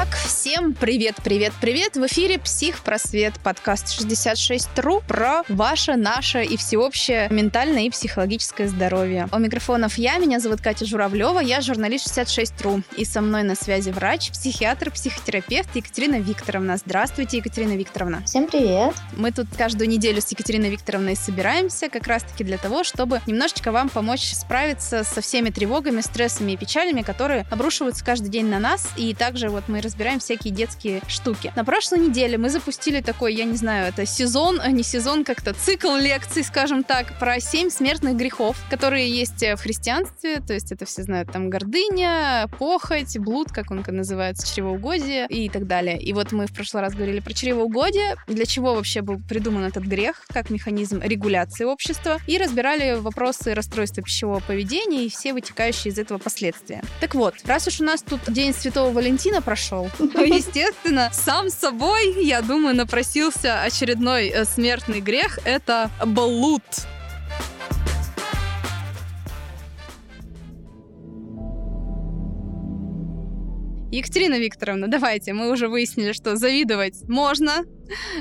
Итак, всем привет, привет, привет! В эфире «Психпросвет» подкаст 66.ru про ваше, наше и всеобщее ментальное и психологическое здоровье. У микрофонов я, меня зовут Катя Журавлева, я журналист 66.ru. И со мной на связи врач, психиатр, психотерапевт Екатерина Викторовна. Здравствуйте, Екатерина Викторовна. Всем привет! Мы тут каждую неделю с Екатериной Викторовной собираемся как раз-таки для того, чтобы немножечко вам помочь справиться со всеми тревогами, стрессами и печалями, которые обрушиваются каждый день на нас. И также вот мы разбираем всякие детские штуки. На прошлой неделе мы запустили такой, я не знаю, это сезон, а не сезон, как-то цикл лекций, скажем так, про семь смертных грехов, которые есть в христианстве, то есть это все знают, там гордыня, похоть, блуд, как он называется, чревоугодие и так далее. И вот мы в прошлый раз говорили про чревоугодие, для чего вообще был придуман этот грех, как механизм регуляции общества, и разбирали вопросы расстройства пищевого поведения и все вытекающие из этого последствия. Так вот, раз уж у нас тут День Святого Валентина прошел, прошел. Ну, естественно, сам собой, я думаю, напросился очередной э, смертный грех — это блуд. Екатерина Викторовна, давайте, мы уже выяснили, что завидовать можно,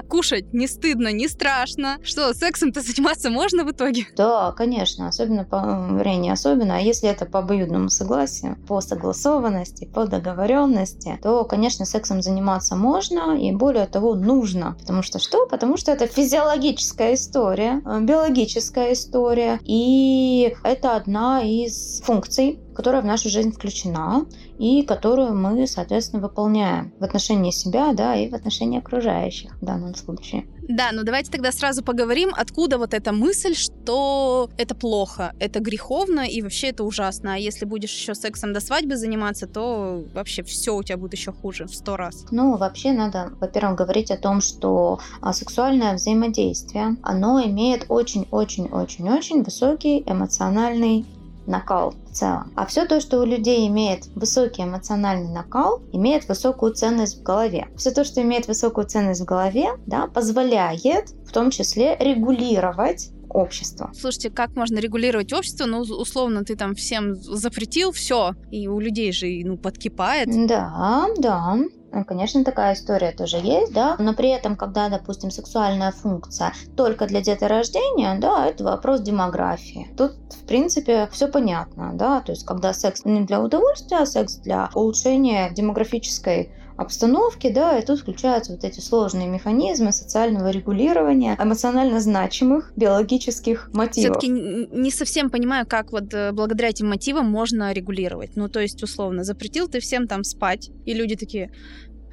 кушать не стыдно, не страшно. Что, сексом-то заниматься можно в итоге? Да, конечно, особенно по времени особенно. А если это по обоюдному согласию, по согласованности, по договоренности, то, конечно, сексом заниматься можно и более того нужно. Потому что что? Потому что это физиологическая история, э, биологическая история, и это одна из функций которая в нашу жизнь включена и которую мы, соответственно, выполняем в отношении себя, да, и в отношении окружающих в данном случае. Да, ну давайте тогда сразу поговорим, откуда вот эта мысль, что это плохо, это греховно и вообще это ужасно. А если будешь еще сексом до свадьбы заниматься, то вообще все у тебя будет еще хуже в сто раз. Ну, вообще надо, во-первых, говорить о том, что а, сексуальное взаимодействие, оно имеет очень-очень-очень-очень высокий эмоциональный накал в целом. А все то, что у людей имеет высокий эмоциональный накал, имеет высокую ценность в голове. Все то, что имеет высокую ценность в голове, да, позволяет в том числе регулировать общество. Слушайте, как можно регулировать общество? Ну, условно, ты там всем запретил все, и у людей же ну, подкипает. Да, да. Ну, конечно, такая история тоже есть, да, но при этом, когда, допустим, сексуальная функция только для деторождения, да, это вопрос демографии. Тут, в принципе, все понятно, да, то есть, когда секс не для удовольствия, а секс для улучшения демографической обстановки, да, и тут включаются вот эти сложные механизмы социального регулирования эмоционально значимых биологических мотивов. Все-таки не совсем понимаю, как вот э, благодаря этим мотивам можно регулировать. Ну, то есть, условно, запретил ты всем там спать, и люди такие,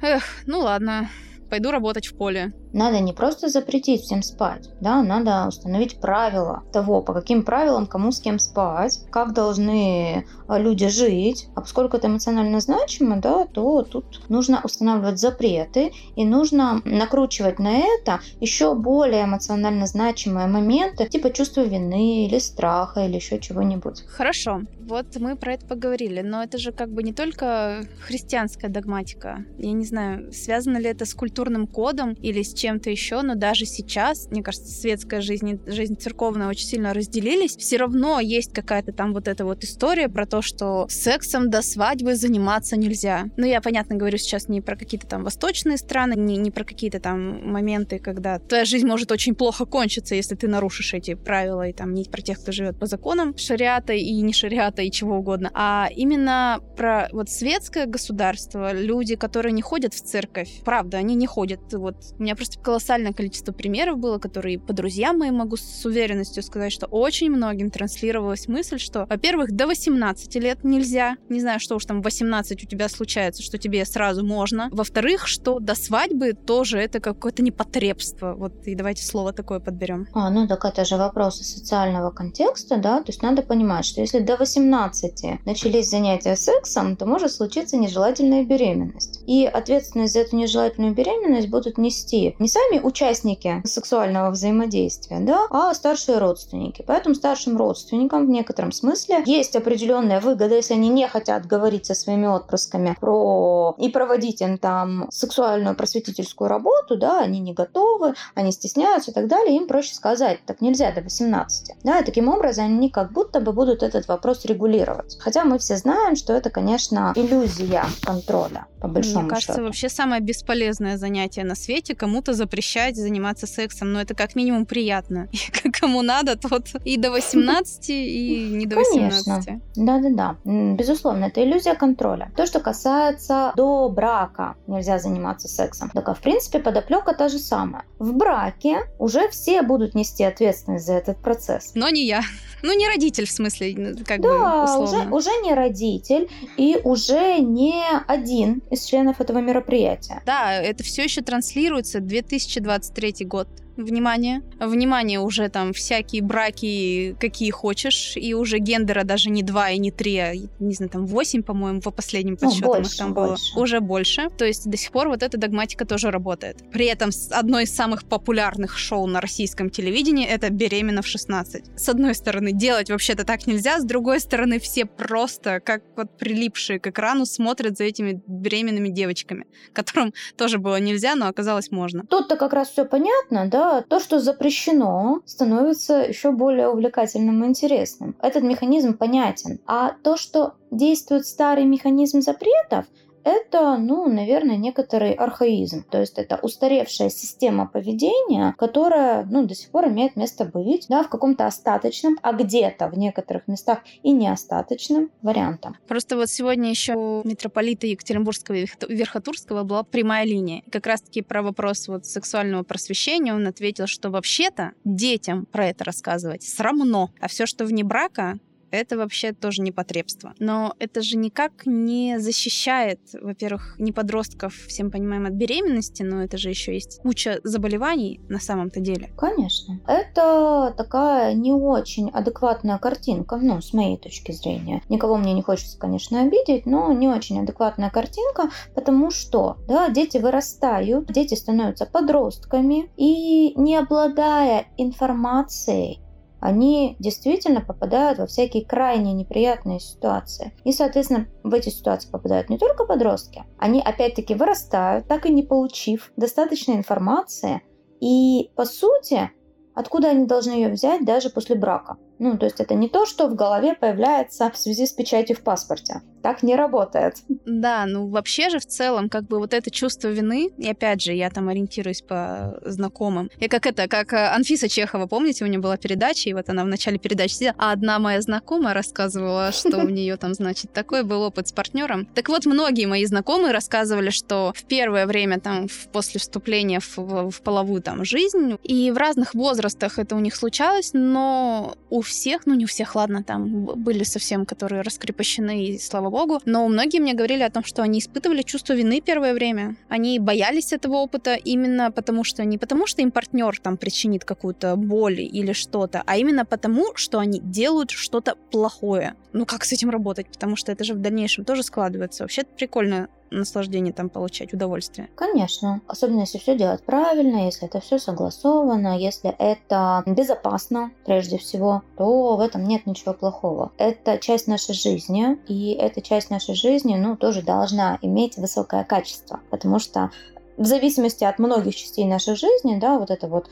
эх, ну ладно, пойду работать в поле. Надо не просто запретить всем спать, да, надо установить правила того, по каким правилам кому с кем спать, как должны а, люди жить. А поскольку это эмоционально значимо, да, то тут нужно устанавливать запреты и нужно накручивать на это еще более эмоционально значимые моменты, типа чувства вины или страха или еще чего-нибудь. Хорошо, вот мы про это поговорили, но это же как бы не только христианская догматика. Я не знаю, связано ли это с культурным кодом или с чем-то еще, но даже сейчас, мне кажется, светская жизнь и жизнь церковная очень сильно разделились. Все равно есть какая-то там вот эта вот история про то, что сексом до свадьбы заниматься нельзя. Ну, я, понятно, говорю сейчас не про какие-то там восточные страны, не, не про какие-то там моменты, когда твоя жизнь может очень плохо кончиться, если ты нарушишь эти правила, и там не про тех, кто живет по законам шариата и не шариата и чего угодно, а именно про вот светское государство, люди, которые не ходят в церковь, правда, они не ходят. Вот у меня просто колоссальное количество примеров было, которые по друзьям моим могу с уверенностью сказать, что очень многим транслировалась мысль, что, во-первых, до 18 лет нельзя. Не знаю, что уж там 18 у тебя случается, что тебе сразу можно. Во-вторых, что до свадьбы тоже это какое-то непотребство. Вот и давайте слово такое подберем. А, ну так это же вопросы социального контекста, да? То есть надо понимать, что если до 18 начались занятия сексом, то может случиться нежелательная беременность. И ответственность за эту нежелательную беременность будут нести не сами участники сексуального взаимодействия, да, а старшие родственники. Поэтому старшим родственникам в некотором смысле есть определенная выгода, если они не хотят говорить со своими отпрысками про и проводить им там сексуальную просветительскую работу, да, они не готовы, они стесняются и так далее, им проще сказать, так нельзя до 18. Да, и таким образом они как будто бы будут этот вопрос регулировать. Хотя мы все знаем, что это, конечно, иллюзия контроля, по большому большому Мне кажется, счету. вообще самое бесполезное занятие на свете кому-то запрещать заниматься сексом. Но это как минимум приятно. И кому надо, тот и до 18, и не до 18. Конечно. Да-да-да. Безусловно, это иллюзия контроля. То, что касается до брака нельзя заниматься сексом. Так, а в принципе, подоплека та же самая. В браке уже все будут нести ответственность за этот процесс. Но не я. Ну, не родитель, в смысле, как бы Да, уже, условно. уже не родитель и уже не один из членов этого мероприятия. Да, это все еще транслируется 2023 год. Внимание. Внимание, уже там всякие браки, какие хочешь, и уже гендера даже не два и не три, а, не знаю, там восемь, по-моему, по последним Ну, подсчетам их больше, там было. больше. Уже больше. То есть до сих пор вот эта догматика тоже работает. При этом одно из самых популярных шоу на российском телевидении это «Беременна в 16». С одной стороны, делать вообще-то так нельзя, с другой стороны, все просто, как вот прилипшие к экрану, смотрят за этими беременными девочками, которым тоже было нельзя, но оказалось можно. Тут-то как раз все понятно, да. То, что запрещено, становится еще более увлекательным и интересным. Этот механизм понятен. А то, что действует старый механизм запретов, это, ну, наверное, некоторый архаизм. То есть это устаревшая система поведения, которая, ну, до сих пор имеет место быть, да, в каком-то остаточном, а где-то в некоторых местах и неостаточном вариантом. Просто вот сегодня еще у митрополита Екатеринбургского и Верхоту- Верхотурского была прямая линия. Как раз-таки про вопрос вот сексуального просвещения он ответил, что вообще-то детям про это рассказывать срамно, а все, что вне брака, это вообще тоже непотребство. Но это же никак не защищает, во-первых, не подростков, всем понимаем, от беременности, но это же еще есть куча заболеваний на самом-то деле. Конечно. Это такая не очень адекватная картинка, ну, с моей точки зрения. Никого мне не хочется, конечно, обидеть, но не очень адекватная картинка, потому что, да, дети вырастают, дети становятся подростками, и не обладая информацией, они действительно попадают во всякие крайне неприятные ситуации. И, соответственно, в эти ситуации попадают не только подростки, они опять-таки вырастают, так и не получив достаточной информации, и, по сути, откуда они должны ее взять даже после брака? Ну, то есть это не то, что в голове появляется в связи с печатью в паспорте. Так не работает. Да, ну вообще же в целом, как бы вот это чувство вины, и опять же, я там ориентируюсь по знакомым. И как это, как э, Анфиса Чехова, помните, у нее была передача, и вот она в начале передачи сидела, а одна моя знакомая рассказывала, что у нее там, значит, такой был опыт с партнером. Так вот, многие мои знакомые рассказывали, что в первое время там, после вступления в, в- половую там жизнь, и в разных возрастах это у них случалось, но у всех, ну не у всех, ладно, там были совсем, которые раскрепощены, и слава богу, но многие мне говорили о том, что они испытывали чувство вины первое время. Они боялись этого опыта именно потому, что не потому, что им партнер там причинит какую-то боль или что-то, а именно потому, что они делают что-то плохое. Ну как с этим работать? Потому что это же в дальнейшем тоже складывается. Вообще прикольно наслаждение там получать, удовольствие. Конечно. Особенно если все делать правильно, если это все согласовано, если это безопасно, прежде всего, то в этом нет ничего плохого. Это часть нашей жизни, и эта часть нашей жизни, ну, тоже должна иметь высокое качество, потому что в зависимости от многих частей нашей жизни, да, вот это вот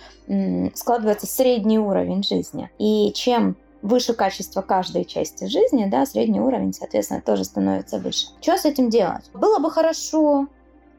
складывается средний уровень жизни. И чем выше качество каждой части жизни, да, средний уровень, соответственно, тоже становится выше. Что с этим делать? Было бы хорошо,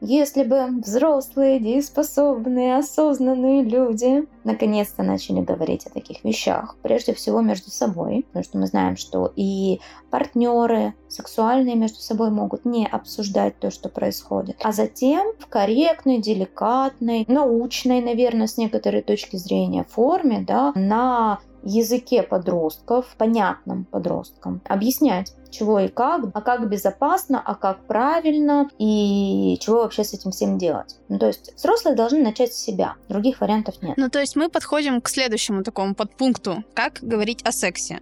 если бы взрослые, дееспособные, осознанные люди наконец-то начали говорить о таких вещах, прежде всего между собой, потому что мы знаем, что и партнеры сексуальные между собой могут не обсуждать то, что происходит, а затем в корректной, деликатной, научной, наверное, с некоторой точки зрения форме, да, на языке подростков, понятным подросткам, объяснять, чего и как, а как безопасно, а как правильно, и чего вообще с этим всем делать. Ну, то есть взрослые должны начать с себя, других вариантов нет. Ну, то есть мы подходим к следующему такому подпункту. Как говорить о сексе?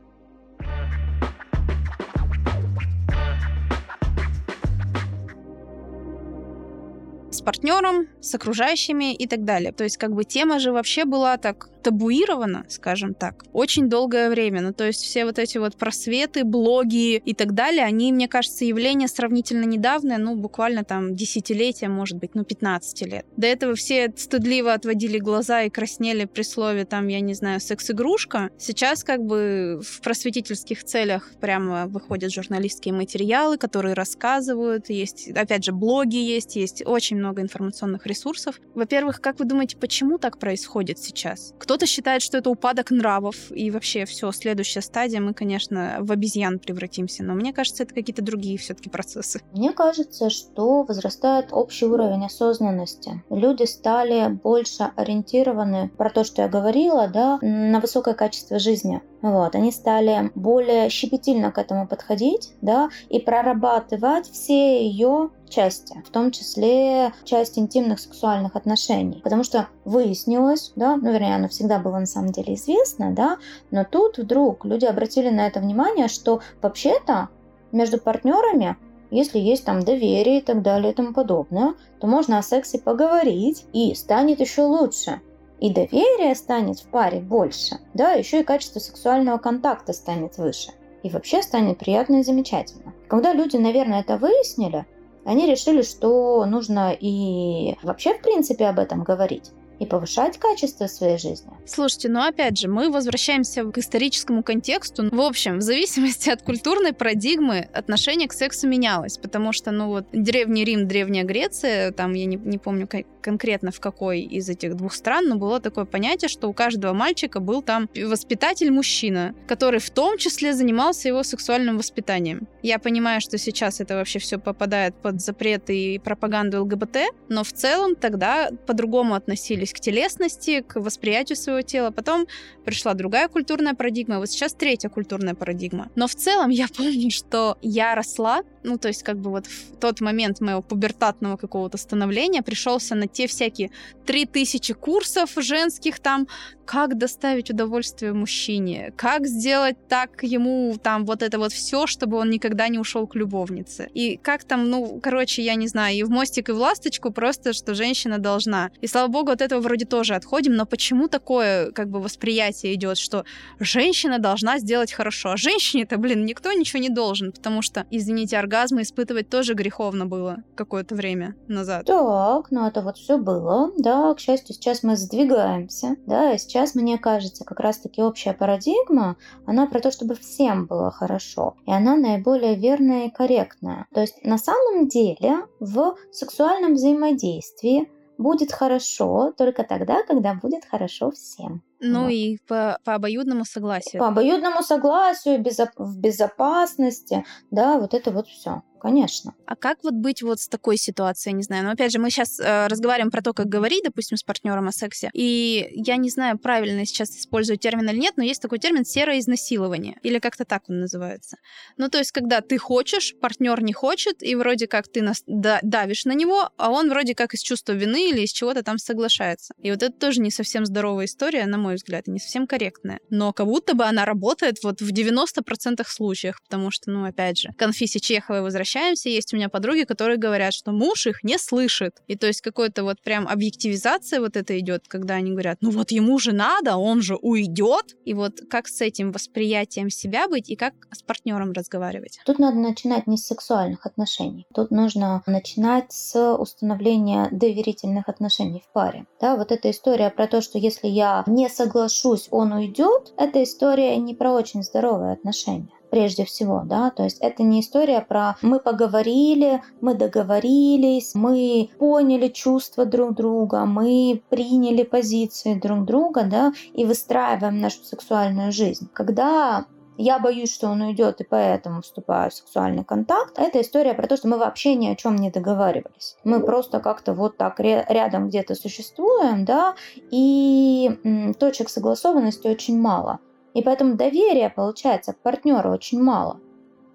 с партнером, с окружающими и так далее. То есть как бы тема же вообще была так табуировано, скажем так, очень долгое время. Ну, то есть все вот эти вот просветы, блоги и так далее, они, мне кажется, явление сравнительно недавнее, ну, буквально там десятилетия, может быть, ну, 15 лет. До этого все стыдливо отводили глаза и краснели при слове, там, я не знаю, секс-игрушка. Сейчас как бы в просветительских целях прямо выходят журналистские материалы, которые рассказывают, есть, опять же, блоги есть, есть очень много информационных ресурсов. Во-первых, как вы думаете, почему так происходит сейчас? Кто-то считает, что это упадок нравов, и вообще все, следующая стадия, мы, конечно, в обезьян превратимся, но мне кажется, это какие-то другие все-таки процессы. Мне кажется, что возрастает общий уровень осознанности. Люди стали больше ориентированы про то, что я говорила, да, на высокое качество жизни. Вот, они стали более щепетильно к этому подходить, да, и прорабатывать все ее части, в том числе часть интимных сексуальных отношений. Потому что выяснилось, да, ну, вернее, оно всегда было на самом деле известно, да, но тут вдруг люди обратили на это внимание, что вообще-то между партнерами если есть там доверие и так далее и тому подобное, то можно о сексе поговорить и станет еще лучше и доверие станет в паре больше, да, еще и качество сексуального контакта станет выше. И вообще станет приятно и замечательно. Когда люди, наверное, это выяснили, они решили, что нужно и вообще, в принципе, об этом говорить и повышать качество своей жизни. Слушайте, ну опять же, мы возвращаемся к историческому контексту. В общем, в зависимости от культурной парадигмы отношение к сексу менялось, потому что, ну вот, Древний Рим, Древняя Греция, там я не, не помню конкретно в какой из этих двух стран, но было такое понятие, что у каждого мальчика был там воспитатель-мужчина, который в том числе занимался его сексуальным воспитанием. Я понимаю, что сейчас это вообще все попадает под запреты и пропаганду ЛГБТ, но в целом тогда по-другому относились к телесности, к восприятию своего тела. Потом пришла другая культурная парадигма, вот сейчас третья культурная парадигма. Но в целом я помню, что я росла, ну, то есть как бы вот в тот момент моего пубертатного какого-то становления пришелся на те всякие 3000 курсов женских там, как доставить удовольствие мужчине, как сделать так ему там вот это вот все, чтобы он никогда не ушел к любовнице. И как там, ну, короче, я не знаю, и в мостик, и в ласточку просто, что женщина должна. И слава богу, от этого вроде тоже отходим, но почему такое как бы восприятие идет, что женщина должна сделать хорошо, а женщине-то, блин, никто ничего не должен, потому что, извините, оргазмы испытывать тоже греховно было какое-то время назад. Так, ну это вот все было, да, к счастью, сейчас мы сдвигаемся, да, и сейчас, мне кажется, как раз-таки общая парадигма, она про то, чтобы всем было хорошо, и она наиболее верная и корректная. То есть на самом деле в сексуальном взаимодействии будет хорошо только тогда, когда будет хорошо всем. Ну вот. и по, по обоюдному согласию. По обоюдному согласию, безо- в безопасности, да, вот это вот все конечно. А как вот быть вот с такой ситуацией, не знаю. Но опять же, мы сейчас э, разговариваем про то, как говорить, допустим, с партнером о сексе. И я не знаю, правильно сейчас использую термин или нет, но есть такой термин серое изнасилование. Или как-то так он называется. Ну, то есть, когда ты хочешь, партнер не хочет, и вроде как ты нас давишь на него, а он вроде как из чувства вины или из чего-то там соглашается. И вот это тоже не совсем здоровая история, на мой взгляд, и не совсем корректная. Но как будто бы она работает вот в 90% случаях, потому что, ну, опять же, Конфисе Чеховой возвращается общаемся, есть у меня подруги, которые говорят, что муж их не слышит. И то есть какой-то вот прям объективизация вот это идет, когда они говорят, ну вот ему же надо, он же уйдет. И вот как с этим восприятием себя быть и как с партнером разговаривать? Тут надо начинать не с сексуальных отношений. Тут нужно начинать с установления доверительных отношений в паре. Да, вот эта история про то, что если я не соглашусь, он уйдет, эта история не про очень здоровые отношения прежде всего, да, то есть это не история про мы поговорили, мы договорились, мы поняли чувства друг друга, мы приняли позиции друг друга, да, и выстраиваем нашу сексуальную жизнь. Когда я боюсь, что он уйдет, и поэтому вступаю в сексуальный контакт. Это история про то, что мы вообще ни о чем не договаривались. Мы просто как-то вот так рядом где-то существуем, да, и точек согласованности очень мало. И поэтому доверия, получается, к партнеру очень мало.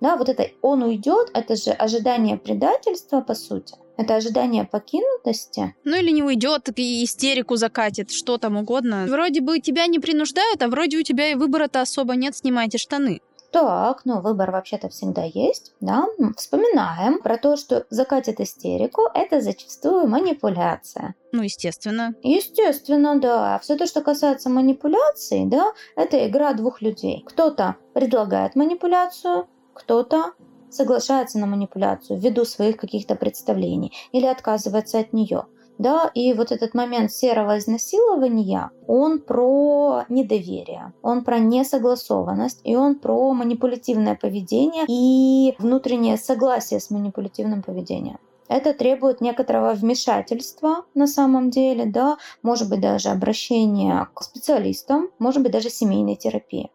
Да, вот это он уйдет, это же ожидание предательства, по сути. Это ожидание покинутости. Ну или не уйдет, и истерику закатит, что там угодно. Вроде бы тебя не принуждают, а вроде у тебя и выбора-то особо нет, снимайте штаны. Так, но выбор вообще-то всегда есть, да. Вспоминаем про то, что закатит истерику – это зачастую манипуляция. Ну, естественно. Естественно, да. Все то, что касается манипуляций, да, это игра двух людей. Кто-то предлагает манипуляцию, кто-то соглашается на манипуляцию ввиду своих каких-то представлений или отказывается от нее. Да, и вот этот момент серого изнасилования, он про недоверие, он про несогласованность, и он про манипулятивное поведение и внутреннее согласие с манипулятивным поведением. Это требует некоторого вмешательства на самом деле, да, может быть даже обращения к специалистам, может быть даже семейной терапии.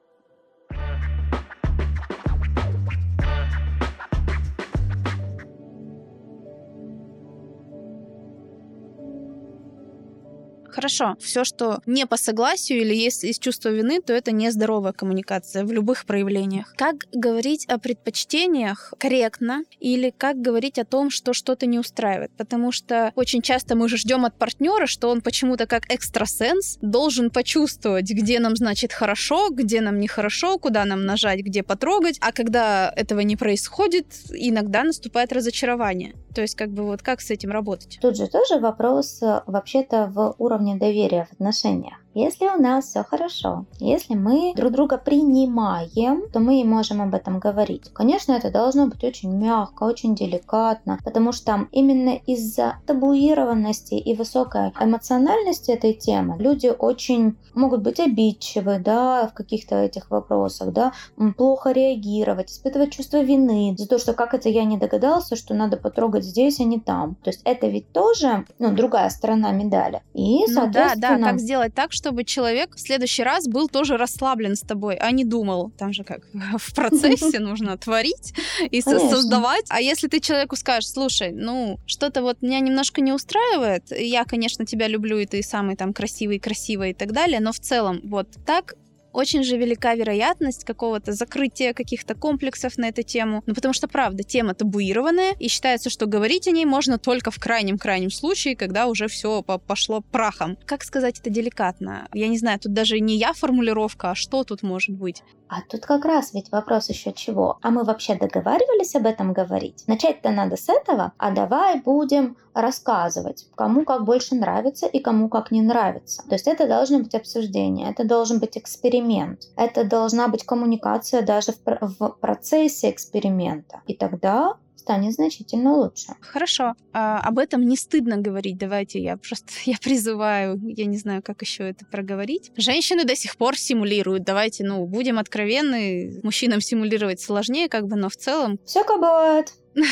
Хорошо, все, что не по согласию или есть из чувства вины, то это нездоровая коммуникация в любых проявлениях. Как говорить о предпочтениях корректно или как говорить о том, что что-то не устраивает? Потому что очень часто мы же ждем от партнера, что он почему-то как экстрасенс должен почувствовать, где нам значит хорошо, где нам нехорошо, куда нам нажать, где потрогать. А когда этого не происходит, иногда наступает разочарование. То есть как бы вот как с этим работать? Тут же тоже вопрос э, вообще-то в уровне уровня доверия в отношениях. Если у нас все хорошо, если мы друг друга принимаем, то мы и можем об этом говорить. Конечно, это должно быть очень мягко, очень деликатно, потому что именно из-за табуированности и высокой эмоциональности этой темы люди очень могут быть обидчивы, да, в каких-то этих вопросах, да, плохо реагировать, испытывать чувство вины за то, что как это я не догадался, что надо потрогать здесь, а не там. То есть это ведь тоже, ну, другая сторона медали. И, соответственно... Ну, да, да, как сделать так, чтобы человек в следующий раз был тоже расслаблен с тобой, а не думал. Там же как в процессе нужно творить и создавать. А если ты человеку скажешь, слушай, ну, что-то вот меня немножко не устраивает, я, конечно, тебя люблю, и ты самый там красивый, красивый и так далее, но в целом вот так очень же велика вероятность какого-то закрытия каких-то комплексов на эту тему. Ну, потому что, правда, тема табуированная, и считается, что говорить о ней можно только в крайнем-крайнем случае, когда уже все пошло прахом. Как сказать это деликатно? Я не знаю, тут даже не я формулировка, а что тут может быть? А тут как раз ведь вопрос еще чего. А мы вообще договаривались об этом говорить? Начать-то надо с этого, а давай будем рассказывать, кому как больше нравится и кому как не нравится. То есть это должно быть обсуждение, это должен быть эксперимент, это должна быть коммуникация даже в, в процессе эксперимента. И тогда станет значительно лучше. Хорошо. А, об этом не стыдно говорить. Давайте я просто я призываю, я не знаю, как еще это проговорить. Женщины до сих пор симулируют. Давайте, ну, будем откровенны. Мужчинам симулировать сложнее, как бы, но в целом... Всякое бывает.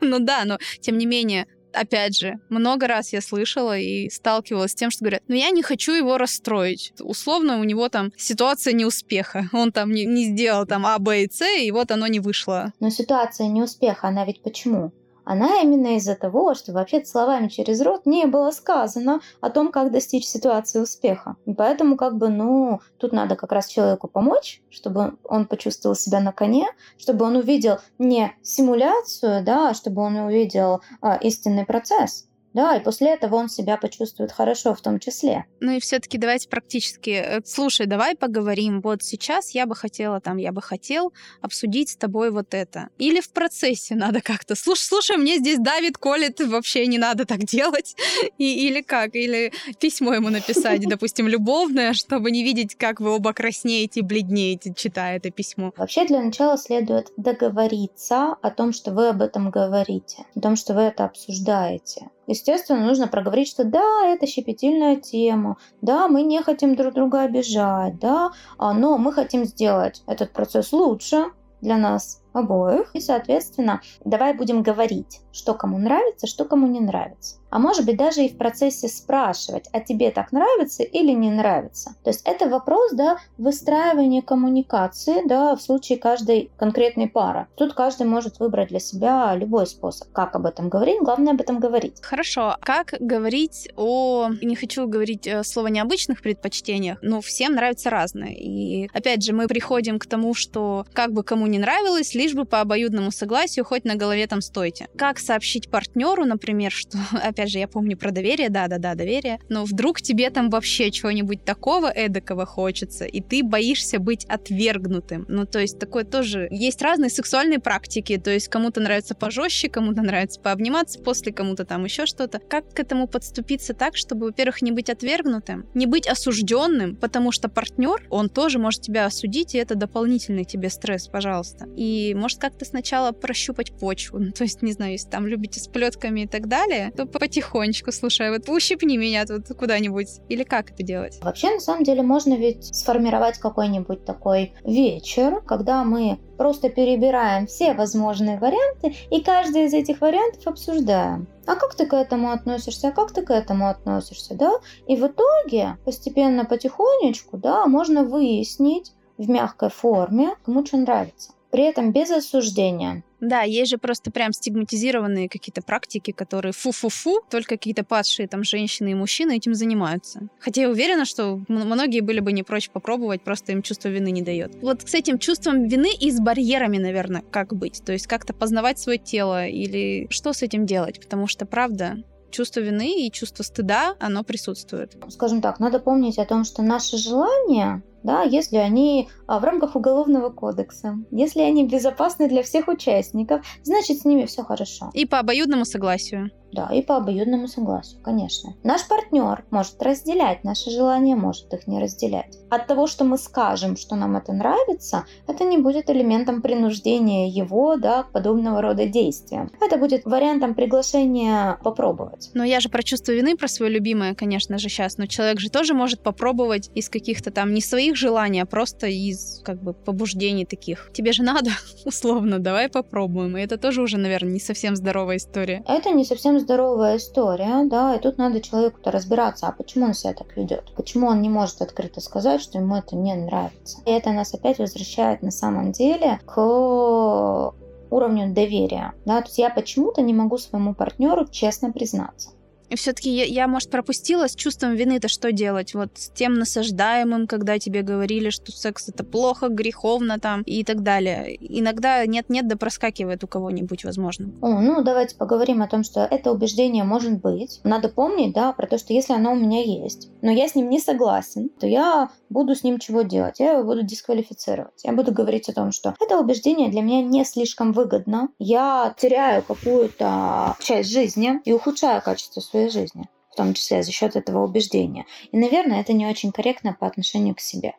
Ну да, но тем не менее, опять же, много раз я слышала и сталкивалась с тем, что говорят, ну я не хочу его расстроить. Условно у него там ситуация неуспеха. Он там не, не сделал там А, Б и С, и вот оно не вышло. Но ситуация неуспеха, она ведь почему? Она именно из-за того, что вообще словами через рот не было сказано о том, как достичь ситуации успеха. И поэтому как бы, ну, тут надо как раз человеку помочь, чтобы он почувствовал себя на коне, чтобы он увидел не симуляцию, да, а чтобы он увидел а, истинный процесс. Да, и после этого он себя почувствует хорошо в том числе. Ну и все-таки давайте практически. Э, слушай, давай поговорим. Вот сейчас я бы хотела, там, я бы хотел обсудить с тобой вот это. Или в процессе надо как-то. Слушай, слушай, мне здесь давит, колет, вообще не надо так делать. И, или как? Или письмо ему написать, допустим, любовное, чтобы не видеть, как вы оба краснеете, бледнеете, читая это письмо. Вообще для начала следует договориться о том, что вы об этом говорите, о том, что вы это обсуждаете. Естественно, нужно проговорить, что да, это щепетильная тема, да, мы не хотим друг друга обижать, да, а, но мы хотим сделать этот процесс лучше для нас обоих. И, соответственно, давай будем говорить, что кому нравится, что кому не нравится а может быть даже и в процессе спрашивать, а тебе так нравится или не нравится. То есть это вопрос, да, выстраивания коммуникации, да, в случае каждой конкретной пары. Тут каждый может выбрать для себя любой способ, как об этом говорить, главное об этом говорить. Хорошо, как говорить о, не хочу говорить э, слово необычных предпочтениях, но всем нравится разное. И опять же, мы приходим к тому, что как бы кому не нравилось, лишь бы по обоюдному согласию хоть на голове там стойте. Как сообщить партнеру, например, что опять же, я помню про доверие, да-да-да, доверие, но вдруг тебе там вообще чего-нибудь такого эдакого хочется, и ты боишься быть отвергнутым. Ну, то есть такое тоже... Есть разные сексуальные практики, то есть кому-то нравится пожестче, кому-то нравится пообниматься после, кому-то там еще что-то. Как к этому подступиться так, чтобы, во-первых, не быть отвергнутым, не быть осужденным, потому что партнер, он тоже может тебя осудить, и это дополнительный тебе стресс, пожалуйста. Может как-то сначала прощупать почву, ну, то есть, не знаю, если там любите с плетками и так далее, то потихонечку, слушай, вот ущипни меня тут куда-нибудь. Или как это делать? Вообще, на самом деле, можно ведь сформировать какой-нибудь такой вечер, когда мы просто перебираем все возможные варианты и каждый из этих вариантов обсуждаем. А как ты к этому относишься? А как ты к этому относишься? Да? И в итоге постепенно, потихонечку, да, можно выяснить в мягкой форме, кому что нравится при этом без осуждения. Да, есть же просто прям стигматизированные какие-то практики, которые фу-фу-фу, только какие-то падшие там женщины и мужчины этим занимаются. Хотя я уверена, что многие были бы не прочь попробовать, просто им чувство вины не дает. Вот с этим чувством вины и с барьерами, наверное, как быть? То есть как-то познавать свое тело или что с этим делать? Потому что, правда, чувство вины и чувство стыда, оно присутствует. Скажем так, надо помнить о том, что наши желания да, если они а, в рамках Уголовного кодекса, если они безопасны для всех участников, значит с ними все хорошо. И по обоюдному согласию. Да, и по обоюдному согласию, конечно. Наш партнер может разделять наши желания, может их не разделять. От того, что мы скажем, что нам это нравится, это не будет элементом принуждения его да, к подобного рода действиям. Это будет вариантом приглашения попробовать. Но я же про чувство вины, про свое любимое, конечно же, сейчас. Но человек же тоже может попробовать из каких-то там не своих желаний, а просто из как бы побуждений таких. Тебе же надо, условно, давай попробуем. И это тоже уже, наверное, не совсем здоровая история. Это не совсем здоровая история, да, и тут надо человеку-то разбираться, а почему он себя так ведет, почему он не может открыто сказать, что ему это не нравится. И это нас опять возвращает на самом деле к уровню доверия. Да? То есть я почему-то не могу своему партнеру честно признаться. Все-таки я, я, может, пропустила с чувством вины-то что делать? Вот с тем насаждаемым, когда тебе говорили, что секс это плохо, греховно там и так далее. Иногда нет-нет, да проскакивает у кого-нибудь, возможно. О, ну, давайте поговорим о том, что это убеждение может быть. Надо помнить, да, про то, что если оно у меня есть, но я с ним не согласен, то я буду с ним чего делать? Я его буду дисквалифицировать. Я буду говорить о том, что это убеждение для меня не слишком выгодно. Я теряю какую-то часть жизни и ухудшаю качество своей жизни в том числе за счет этого убеждения. И, наверное, это не очень корректно по отношению к себе.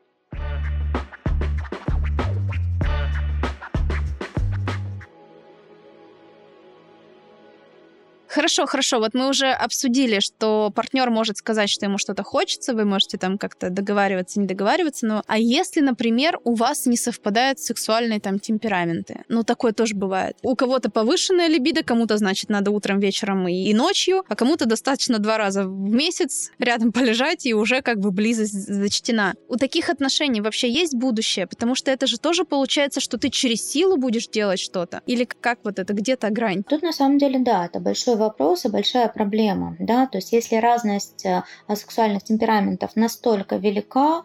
Хорошо, хорошо. Вот мы уже обсудили, что партнер может сказать, что ему что-то хочется, вы можете там как-то договариваться, не договариваться. Но а если, например, у вас не совпадают сексуальные там темпераменты? Ну, такое тоже бывает. У кого-то повышенная либидо, кому-то, значит, надо утром, вечером и, и ночью, а кому-то достаточно два раза в месяц рядом полежать, и уже как бы близость зачтена. У таких отношений вообще есть будущее? Потому что это же тоже получается, что ты через силу будешь делать что-то? Или как вот это, где-то грань? Тут на самом деле, да, это большой и большая проблема. Да? То есть если разность э, сексуальных темпераментов настолько велика,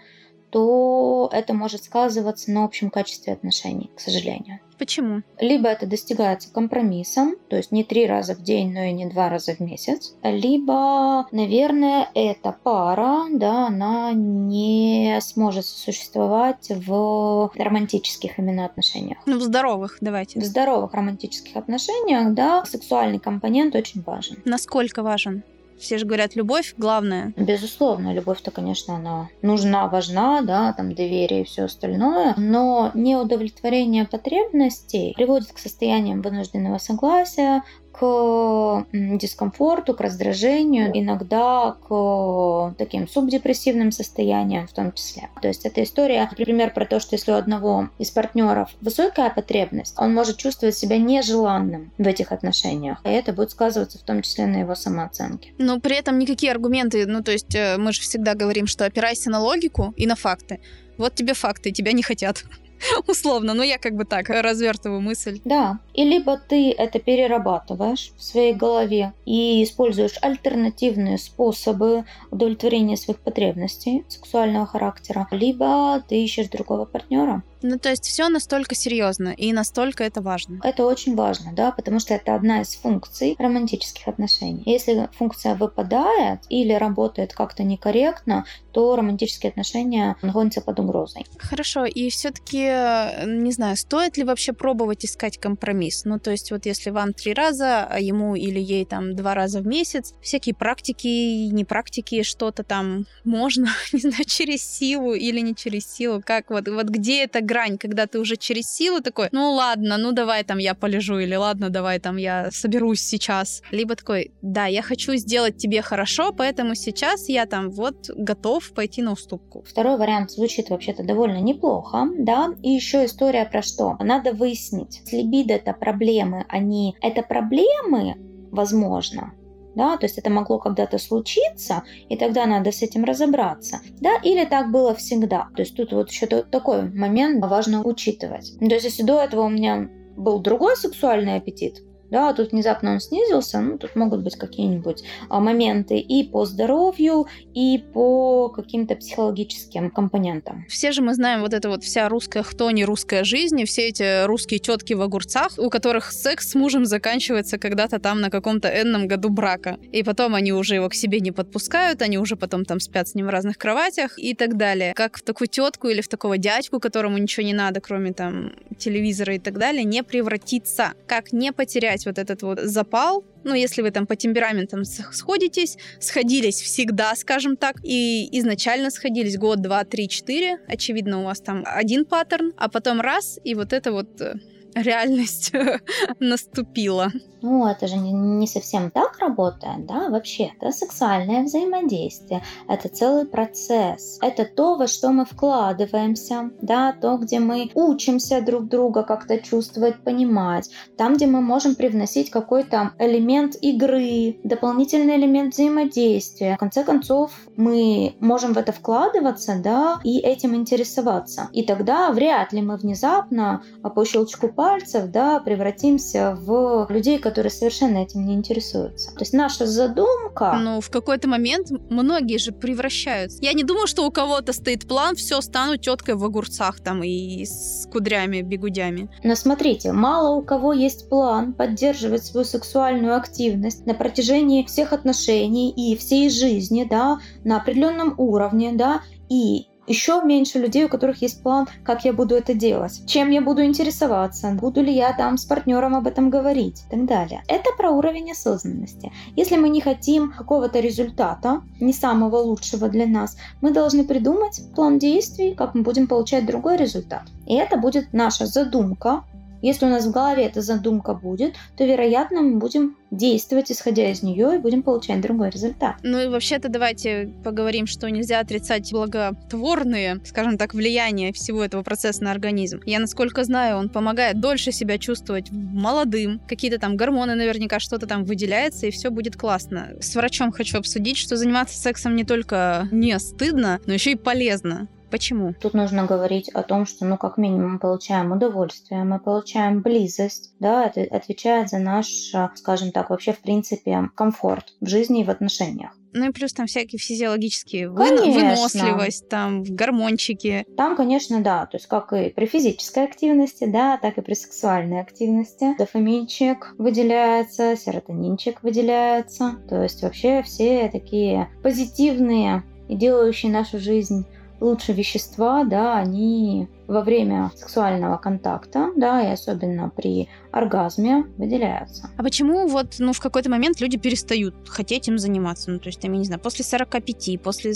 то это может сказываться на общем качестве отношений, к сожалению. Почему? Либо это достигается компромиссом, то есть не три раза в день, но и не два раза в месяц. Либо, наверное, эта пара, да, она не сможет существовать в романтических именно отношениях. Ну, в здоровых, давайте. В здоровых романтических отношениях, да, сексуальный компонент очень важен. Насколько важен? Все же говорят, любовь главное. Безусловно, любовь-то, конечно, она нужна, важна, да, там доверие и все остальное, но неудовлетворение потребностей приводит к состояниям вынужденного согласия, к дискомфорту, к раздражению, иногда к таким субдепрессивным состояниям в том числе. То есть это история, например, про то, что если у одного из партнеров высокая потребность, он может чувствовать себя нежеланным в этих отношениях, и это будет сказываться в том числе на его самооценке. Но при этом никакие аргументы, ну то есть э, мы же всегда говорим, что опирайся на логику и на факты. Вот тебе факты, тебя не хотят. Условно, но я как бы так развертываю мысль. Да, и либо ты это перерабатываешь в своей голове и используешь альтернативные способы удовлетворения своих потребностей сексуального характера, либо ты ищешь другого партнера. Ну, то есть все настолько серьезно и настолько это важно. Это очень важно, да, потому что это одна из функций романтических отношений. Если функция выпадает или работает как-то некорректно, то романтические отношения находятся под угрозой. Хорошо, и все-таки, не знаю, стоит ли вообще пробовать искать компромисс? Ну, то есть вот если вам три раза, а ему или ей там два раза в месяц, всякие практики, не практики, что-то там можно, не знаю, через силу или не через силу, как вот, вот где эта грань, когда ты уже через силу такой, ну ладно, ну давай там я полежу, или ладно, давай там я соберусь сейчас. Либо такой, да, я хочу сделать тебе хорошо, поэтому сейчас я там вот готов пойти на уступку. Второй вариант звучит вообще-то довольно неплохо, да, и еще история про что? Надо выяснить, либидо это проблемы, они это проблемы, возможно, да, то есть это могло когда-то случиться, и тогда надо с этим разобраться, да, или так было всегда. То есть тут вот еще такой момент важно учитывать. То есть если до этого у меня был другой сексуальный аппетит, да, тут внезапно он снизился, ну, тут могут быть какие-нибудь а, моменты и по здоровью, и по каким-то психологическим компонентам. Все же мы знаем вот это вот вся русская хтони, русская жизнь, и все эти русские тетки в огурцах, у которых секс с мужем заканчивается когда-то там на каком-то энном году брака. И потом они уже его к себе не подпускают, они уже потом там спят с ним в разных кроватях и так далее. Как в такую тетку или в такого дядьку, которому ничего не надо, кроме там телевизора и так далее, не превратиться. Как не потерять вот этот вот запал, ну, если вы там по темпераментам сходитесь, сходились всегда, скажем так, и изначально сходились год, два, три, четыре, очевидно, у вас там один паттерн, а потом раз, и вот это вот э, реальность наступила. Ну, это же не, совсем так работает, да, вообще. Это сексуальное взаимодействие, это целый процесс. Это то, во что мы вкладываемся, да, то, где мы учимся друг друга как-то чувствовать, понимать, там, где мы можем привносить какой-то элемент игры, дополнительный элемент взаимодействия. В конце концов, мы можем в это вкладываться, да, и этим интересоваться. И тогда вряд ли мы внезапно по щелчку пальцев, да, превратимся в людей, которые совершенно этим не интересуются. То есть наша задумка... Ну, в какой-то момент многие же превращаются. Я не думаю, что у кого-то стоит план, все, стану теткой в огурцах там и с кудрями, бегудями. Но смотрите, мало у кого есть план поддерживать свою сексуальную активность на протяжении всех отношений и всей жизни, да, на определенном уровне, да, и еще меньше людей, у которых есть план, как я буду это делать, чем я буду интересоваться, буду ли я там с партнером об этом говорить и так далее. Это про уровень осознанности. Если мы не хотим какого-то результата, не самого лучшего для нас, мы должны придумать план действий, как мы будем получать другой результат. И это будет наша задумка, если у нас в голове эта задумка будет, то, вероятно, мы будем действовать, исходя из нее, и будем получать другой результат. Ну и вообще-то давайте поговорим, что нельзя отрицать благотворные, скажем так, влияния всего этого процесса на организм. Я, насколько знаю, он помогает дольше себя чувствовать молодым, какие-то там гормоны наверняка, что-то там выделяется, и все будет классно. С врачом хочу обсудить, что заниматься сексом не только не стыдно, но еще и полезно. Почему? Тут нужно говорить о том, что, ну, как минимум, мы получаем удовольствие, мы получаем близость, да, это отвечает за наш, скажем так, вообще, в принципе, комфорт в жизни и в отношениях. Ну и плюс там всякие физиологические конечно. выносливость, там гормончики. Там, конечно, да, то есть как и при физической активности, да, так и при сексуальной активности. Дофаминчик выделяется, серотонинчик выделяется. То есть вообще все такие позитивные и делающие нашу жизнь лучше вещества, да, они во время сексуального контакта, да, и особенно при оргазме выделяются. А почему вот, ну, в какой-то момент люди перестают хотеть им заниматься? Ну, то есть, там, я не знаю, после 45, после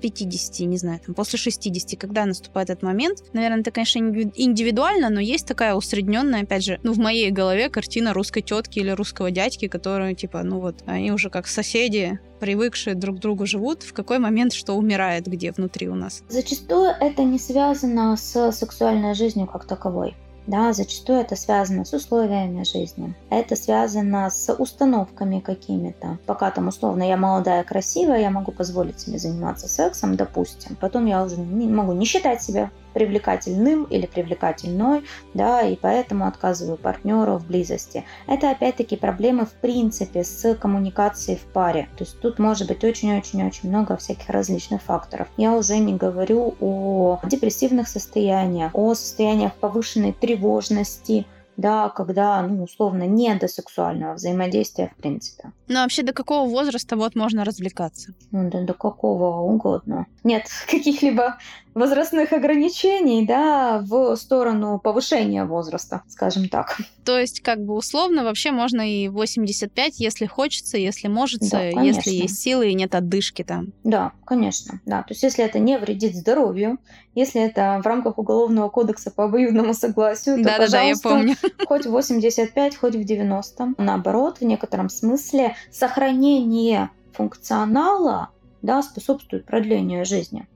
50, не знаю, там, после 60, когда наступает этот момент? Наверное, это, конечно, индивидуально, но есть такая усредненная, опять же, ну, в моей голове картина русской тетки или русского дядьки, которые, типа, ну, вот, они уже как соседи, привыкшие друг к другу живут, в какой момент что умирает где внутри у нас? Зачастую это не связано с сексуальной жизнью как таковой. Да, зачастую это связано с условиями жизни. Это связано с установками какими-то. Пока там условно я молодая, красивая, я могу позволить себе заниматься сексом, допустим. Потом я уже не могу не считать себя привлекательным или привлекательной, да, и поэтому отказываю партнеру в близости. Это опять-таки проблемы в принципе с коммуникацией в паре. То есть тут может быть очень-очень-очень много всяких различных факторов. Я уже не говорю о депрессивных состояниях, о состояниях повышенной тревожности, да, когда, ну, условно, не до сексуального взаимодействия в принципе. Ну, а вообще, до какого возраста вот можно развлекаться? Ну, да, до какого угодно. Нет каких-либо возрастных ограничений, да, в сторону повышения возраста, скажем так. То есть, как бы условно, вообще можно и 85, если хочется, если может, да, если есть силы и нет отдышки там. Да, конечно, да. То есть, если это не вредит здоровью, если это в рамках Уголовного кодекса по обоюдному согласию, то, да, пожалуйста, да, я помню. хоть в 85, хоть в 90. Наоборот, в некотором смысле сохранение функционала да, способствует продлению жизни.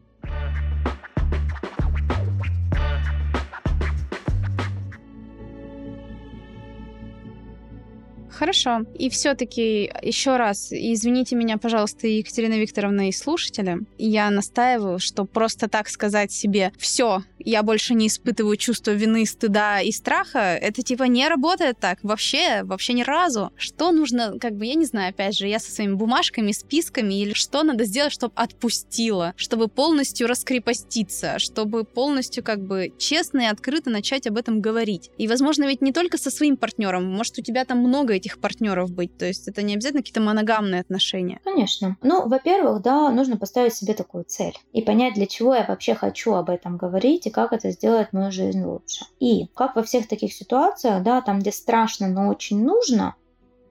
Хорошо. И все-таки еще раз, извините меня, пожалуйста, Екатерина Викторовна и слушатели, я настаиваю, что просто так сказать себе «все, я больше не испытываю чувство вины, стыда и страха», это типа не работает так. Вообще, вообще ни разу. Что нужно, как бы, я не знаю, опять же, я со своими бумажками, списками, или что надо сделать, чтобы отпустила, чтобы полностью раскрепоститься, чтобы полностью, как бы, честно и открыто начать об этом говорить. И, возможно, ведь не только со своим партнером, может, у тебя там много этих этих партнеров быть? То есть это не обязательно какие-то моногамные отношения? Конечно. Ну, во-первых, да, нужно поставить себе такую цель и понять, для чего я вообще хочу об этом говорить и как это сделает мою жизнь лучше. И как во всех таких ситуациях, да, там, где страшно, но очень нужно,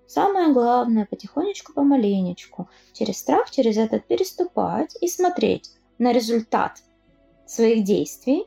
Самое главное, потихонечку, помаленечку, через страх, через этот переступать и смотреть на результат своих действий,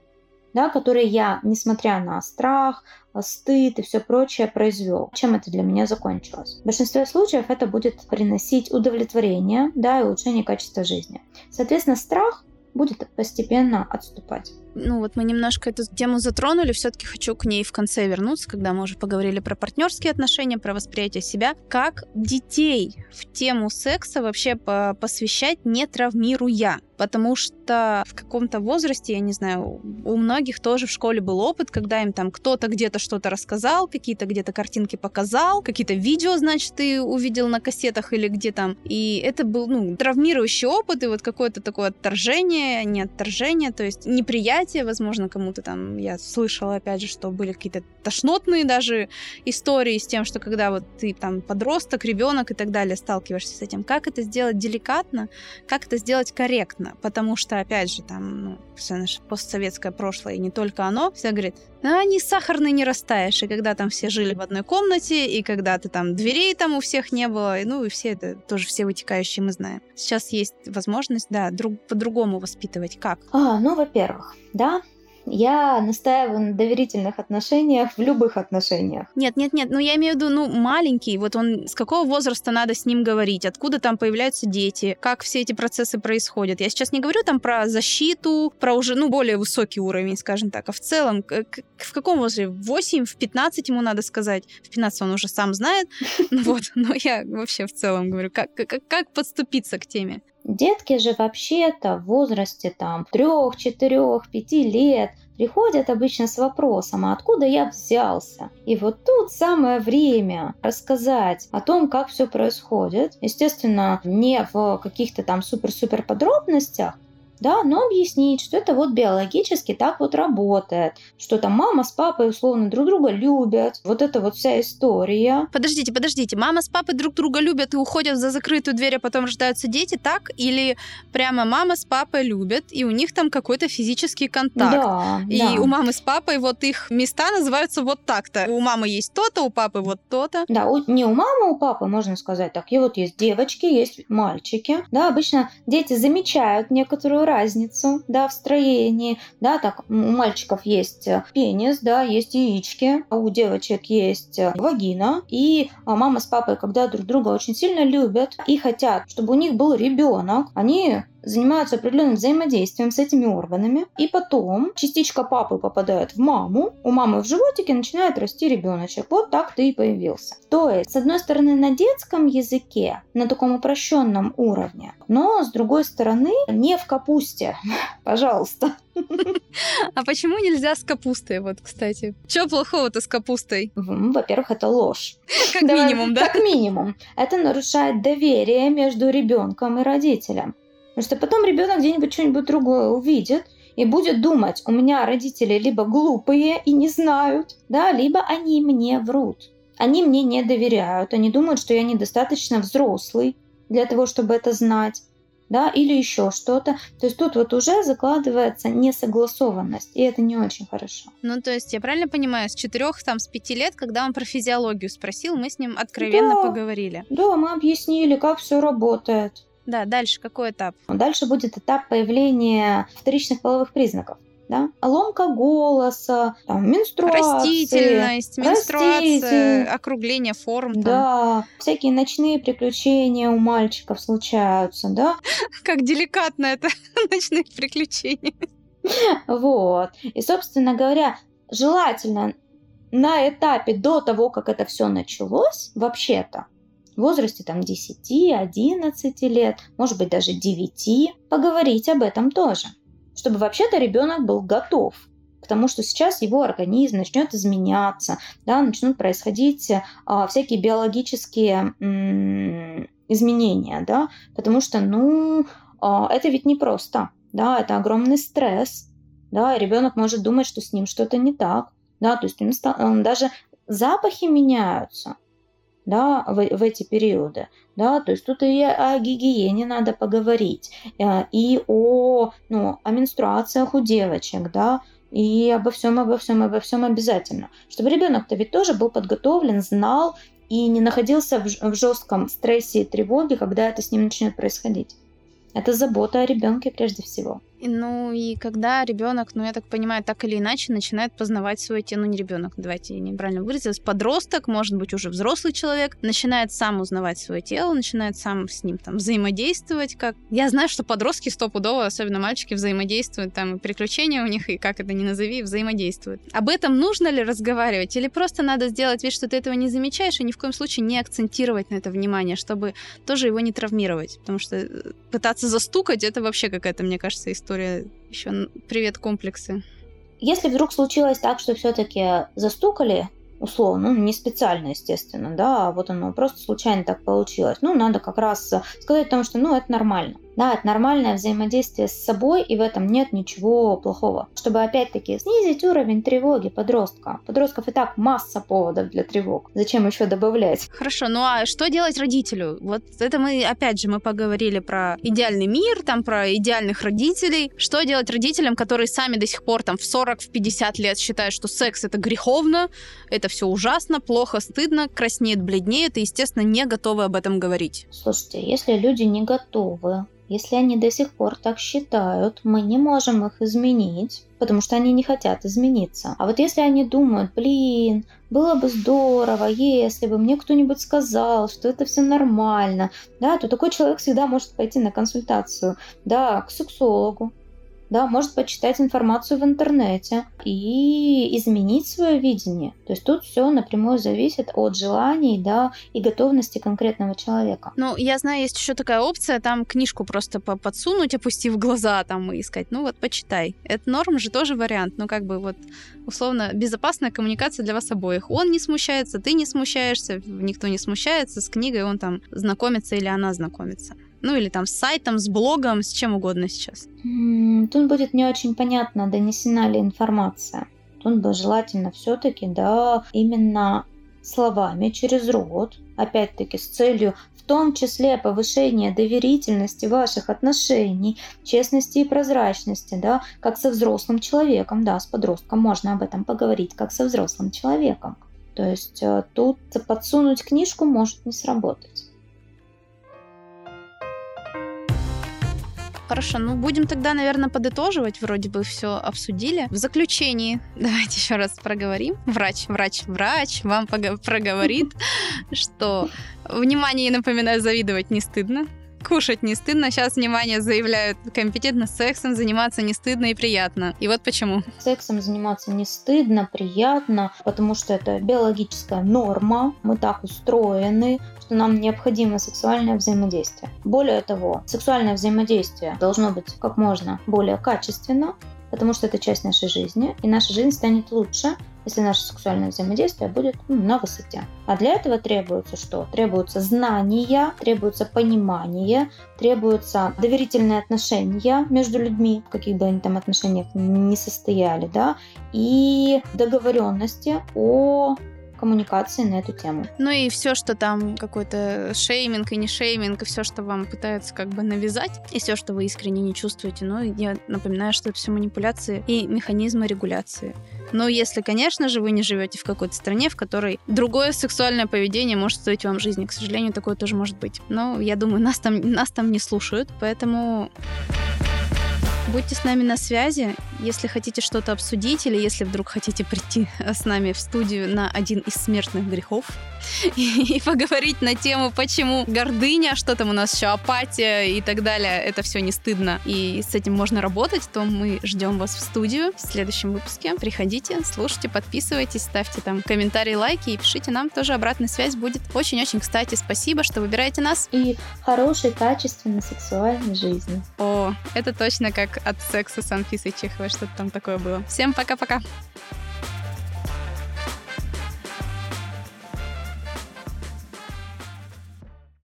да, которые я, несмотря на страх, стыд и все прочее произвел. Чем это для меня закончилось? В большинстве случаев это будет приносить удовлетворение да, и улучшение качества жизни. Соответственно, страх будет постепенно отступать. Ну вот мы немножко эту тему затронули, все-таки хочу к ней в конце вернуться, когда мы уже поговорили про партнерские отношения, про восприятие себя. Как детей в тему секса вообще посвящать, не травмируя? Потому что в каком-то возрасте, я не знаю, у многих тоже в школе был опыт, когда им там кто-то где-то что-то рассказал, какие-то где-то картинки показал, какие-то видео, значит, ты увидел на кассетах или где там. И это был, ну, травмирующий опыт, и вот какое-то такое отторжение, не отторжение, то есть неприятие, возможно, кому-то там, я слышала, опять же, что были какие-то тошнотные даже истории с тем, что когда вот ты там подросток, ребенок и так далее сталкиваешься с этим, как это сделать деликатно, как это сделать корректно, важно, потому что, опять же, там, ну, все наше постсоветское прошлое, и не только оно, все говорит, а не сахарный не растаешь, и когда там все жили в одной комнате, и когда ты там дверей там у всех не было, и, ну, и все это тоже все вытекающие мы знаем. Сейчас есть возможность, да, друг, по-другому воспитывать. Как? А, ну, во-первых, да, я настаиваю на доверительных отношениях в любых отношениях. Нет, нет, нет, ну я имею в виду, ну, маленький, вот он, с какого возраста надо с ним говорить, откуда там появляются дети, как все эти процессы происходят. Я сейчас не говорю там про защиту, про уже, ну, более высокий уровень, скажем так, а в целом, в каком возрасте? В 8, в 15 ему надо сказать. В 15 он уже сам знает, вот, но я вообще в целом говорю, как, как, как подступиться к теме. Детки же вообще-то в возрасте там 3, 4, 5 лет приходят обычно с вопросом, а откуда я взялся? И вот тут самое время рассказать о том, как все происходит. Естественно, не в каких-то там супер-супер подробностях, да, но объяснить, что это вот биологически так вот работает, что там мама с папой условно друг друга любят, вот это вот вся история. Подождите, подождите, мама с папой друг друга любят и уходят за закрытую дверь, а потом рождаются дети, так? Или прямо мама с папой любят, и у них там какой-то физический контакт? Да, И да. у мамы с папой вот их места называются вот так-то. У мамы есть то-то, у папы вот то-то. Да, у, не у мамы, у папы, можно сказать так. И вот есть девочки, есть мальчики. Да, обычно дети замечают некоторую разницу, да, в строении, да, так, у мальчиков есть э, пенис, да, есть яички, а у девочек есть э, вагина, и а, мама с папой, когда друг друга очень сильно любят и хотят, чтобы у них был ребенок, они занимаются определенным взаимодействием с этими органами, и потом частичка папы попадает в маму, у мамы в животике начинает расти ребеночек. Вот так ты и появился. То есть, с одной стороны, на детском языке, на таком упрощенном уровне, но с другой стороны, не в капусте. Пожалуйста. А почему нельзя с капустой, вот, кстати? Что плохого-то с капустой? Во-первых, это ложь. Как минимум, да? Как минимум. Это нарушает доверие между ребенком и родителем. Потому что потом ребенок где-нибудь что-нибудь другое увидит и будет думать, у меня родители либо глупые и не знают, да, либо они мне врут. Они мне не доверяют, они думают, что я недостаточно взрослый для того, чтобы это знать да, или еще что-то. То есть тут вот уже закладывается несогласованность, и это не очень хорошо. Ну, то есть я правильно понимаю, с четырех, там, с пяти лет, когда он про физиологию спросил, мы с ним откровенно да, поговорили. Да, мы объяснили, как все работает. Да, дальше какой этап? Дальше будет этап появления вторичных половых признаков. Да? Ломка голоса, там, менструация. Растительность, менструация, раститель... округление форм. Там. Да, всякие ночные приключения у мальчиков случаются, да. Как деликатно это, ночные приключения. Вот. И, собственно говоря, желательно на этапе до того, как это все началось, вообще-то, в возрасте там 10-11 лет, может быть даже 9, поговорить об этом тоже, чтобы вообще-то ребенок был готов потому что сейчас его организм начнет изменяться, да, начнут происходить а, всякие биологические изменения, да, потому что, ну, а, это ведь непросто, да, это огромный стресс, да, ребенок может думать, что с ним что-то не так, да, то есть он, он даже запахи меняются, да, в, в эти периоды, да, то есть тут и о гигиене надо поговорить, э, и о, ну, о менструациях у девочек, да, и обо всем, обо всем, обо всем обязательно, чтобы ребенок-то ведь тоже был подготовлен, знал и не находился в, в жестком стрессе и тревоге, когда это с ним начнет происходить. Это забота о ребенке прежде всего. Ну и когда ребенок, ну я так понимаю, так или иначе начинает познавать свое тело, ну не ребенок, давайте я неправильно выразилась, подросток, может быть уже взрослый человек, начинает сам узнавать свое тело, начинает сам с ним там взаимодействовать, как... Я знаю, что подростки стопудово, особенно мальчики, взаимодействуют, там и приключения у них, и как это ни назови, взаимодействуют. Об этом нужно ли разговаривать, или просто надо сделать вид, что ты этого не замечаешь, и ни в коем случае не акцентировать на это внимание, чтобы тоже его не травмировать, потому что э, пытаться застукать, это вообще какая-то, мне кажется, история история. Еще привет, комплексы. Если вдруг случилось так, что все-таки застукали, условно, ну, не специально, естественно, да, а вот оно просто случайно так получилось. Ну, надо как раз сказать о том, что, ну, это нормально. Да, это нормальное взаимодействие с собой, и в этом нет ничего плохого. Чтобы опять-таки снизить уровень тревоги подростка. Подростков и так масса поводов для тревог. Зачем еще добавлять? Хорошо, ну а что делать родителю? Вот это мы, опять же, мы поговорили про идеальный мир, там про идеальных родителей. Что делать родителям, которые сами до сих пор там в 40, в 50 лет считают, что секс это греховно, это все ужасно, плохо, стыдно, краснеет, бледнеет и, естественно, не готовы об этом говорить? Слушайте, если люди не готовы если они до сих пор так считают, мы не можем их изменить, потому что они не хотят измениться. А вот если они думают, блин, было бы здорово, если бы мне кто-нибудь сказал, что это все нормально, да, то такой человек всегда может пойти на консультацию, да, к сексологу, да, может почитать информацию в интернете и изменить свое видение. То есть тут все напрямую зависит от желаний, да, и готовности конкретного человека. Ну, я знаю, есть еще такая опция, там книжку просто подсунуть, опустив глаза там и искать, ну вот почитай. Это норм же тоже вариант, ну как бы вот условно безопасная коммуникация для вас обоих. Он не смущается, ты не смущаешься, никто не смущается, с книгой он там знакомится или она знакомится. Ну или там с сайтом, с блогом, с чем угодно сейчас. Тут будет не очень понятно, донесена ли информация. Тут бы желательно все-таки, да, именно словами через рот, опять-таки с целью в том числе повышения доверительности ваших отношений, честности и прозрачности, да, как со взрослым человеком, да, с подростком можно об этом поговорить, как со взрослым человеком. То есть э, тут подсунуть книжку может не сработать. Хорошо, ну будем тогда, наверное, подытоживать. Вроде бы все обсудили. В заключении давайте еще раз проговорим. Врач, врач, врач вам проговорит, что внимание, напоминаю, завидовать не стыдно Кушать не стыдно. Сейчас, внимание, заявляют, компетентно сексом заниматься не стыдно и приятно. И вот почему. Сексом заниматься не стыдно, приятно, потому что это биологическая норма. Мы так устроены, что нам необходимо сексуальное взаимодействие. Более того, сексуальное взаимодействие должно быть как можно более качественно, потому что это часть нашей жизни, и наша жизнь станет лучше, если наше сексуальное взаимодействие будет ну, на высоте. А для этого требуется что? Требуются знания, требуется понимание, требуются доверительные отношения между людьми, в каких бы они там отношениях не состояли, да, и договоренности о коммуникации на эту тему. Ну и все, что там какой-то шейминг и не шейминг, и все, что вам пытаются как бы навязать, и все, что вы искренне не чувствуете. Но я напоминаю, что это все манипуляции и механизмы регуляции. Но если, конечно же, вы не живете в какой-то стране, в которой другое сексуальное поведение может стоить вам жизни, к сожалению, такое тоже может быть. Но я думаю, нас там, нас там не слушают, поэтому Будьте с нами на связи. Если хотите что-то обсудить или если вдруг хотите прийти с нами в студию на один из смертных грехов и, поговорить на тему, почему гордыня, что там у нас еще апатия и так далее, это все не стыдно, и с этим можно работать, то мы ждем вас в студию в следующем выпуске. Приходите, слушайте, подписывайтесь, ставьте там комментарии, лайки и пишите нам. Тоже обратная связь будет очень-очень кстати. Спасибо, что выбираете нас. И хорошей, качественной сексуальной жизни. О, это точно как от секса с Анфисой Чеховой, что-то там такое было. Всем пока-пока.